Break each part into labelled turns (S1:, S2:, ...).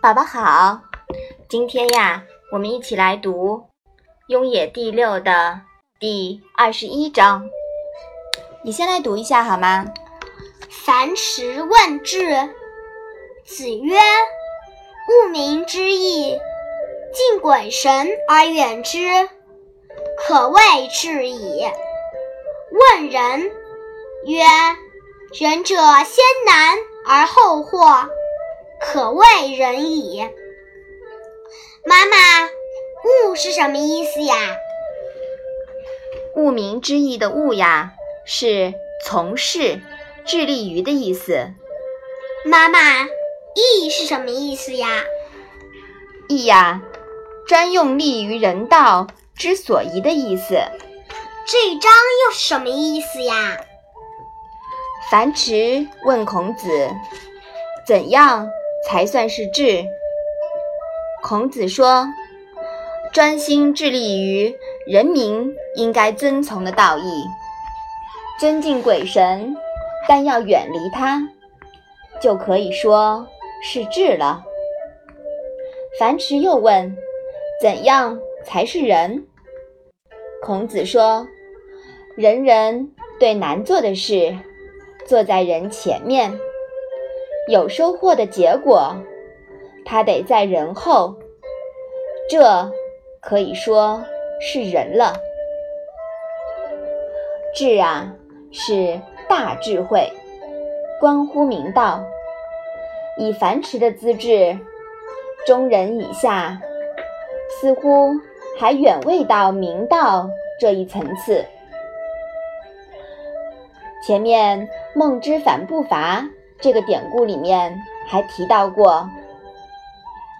S1: 宝宝好，今天呀，我们一起来读《雍也》第六的第二十一章。你先来读一下好吗？
S2: 樊迟问智，子曰：“物民之义，敬鬼神而远之，可谓至矣。”问仁，曰：“仁者先难而后获，可谓仁矣。”妈妈，“物”是什么意思呀？
S1: 物名之义的“物”呀，是从事、致力于的意思。
S2: 妈妈，“义”是什么意思呀？“
S1: 义”呀，专用利于人道之所宜的意思。
S2: 这一章又是什么意思呀？
S1: 樊迟问孔子：“怎样才算是智？”孔子说：“专心致力于人民应该遵从的道义，尊敬鬼神，但要远离他，就可以说是智了。”樊迟又问：“怎样才是仁？”孔子说。人人对难做的事，坐在人前面，有收获的结果，他得在人后，这可以说是人了。智啊，是大智慧，关乎明道。以樊迟的资质，中人以下，似乎还远未到明道这一层次。前面“孟之反不伐”这个典故里面还提到过，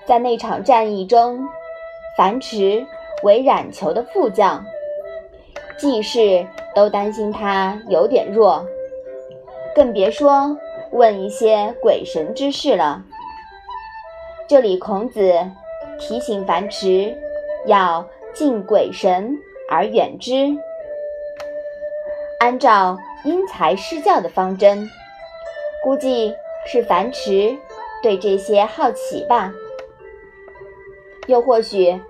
S1: 在那场战役中，樊迟为冉求的副将，季氏都担心他有点弱，更别说问一些鬼神之事了。这里孔子提醒樊迟要敬鬼神而远之，按照。因材施教的方针，估计是樊迟对这些好奇吧。又或许，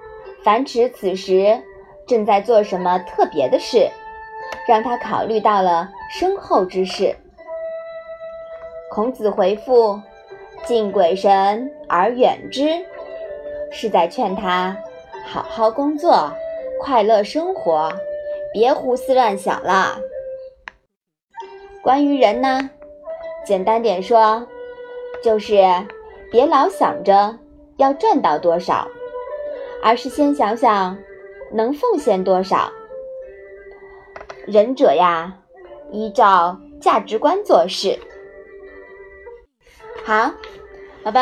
S1: 樊迟此时正在做什么特别的事，让他考虑到了身后之事。孔子回复：“敬鬼神而远之”，是在劝他好好工作，快乐生活，别胡思乱想了。关于人呢，简单点说，就是别老想着要赚到多少，而是先想想能奉献多少。仁者呀，依照价值观做事。好，宝宝，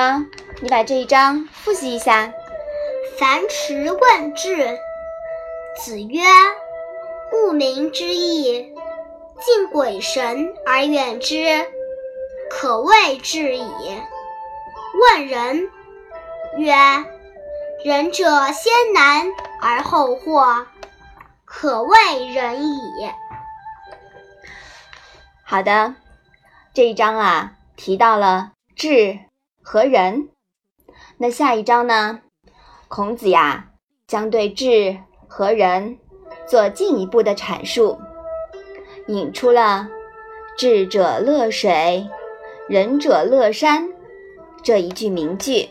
S1: 你把这一章复习一下。
S2: 樊迟问智，子曰：“物民之义。”敬鬼神而远之，可谓至矣。问仁，曰：仁者先难而后获，可谓仁矣。
S1: 好的，这一章啊提到了智和仁，那下一章呢，孔子呀将对智和仁做进一步的阐述。引出了“智者乐水，仁者乐山”这一句名句，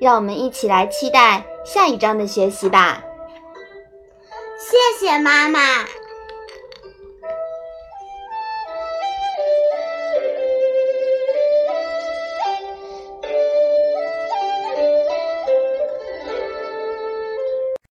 S1: 让我们一起来期待下一章的学习吧。
S2: 谢谢妈妈。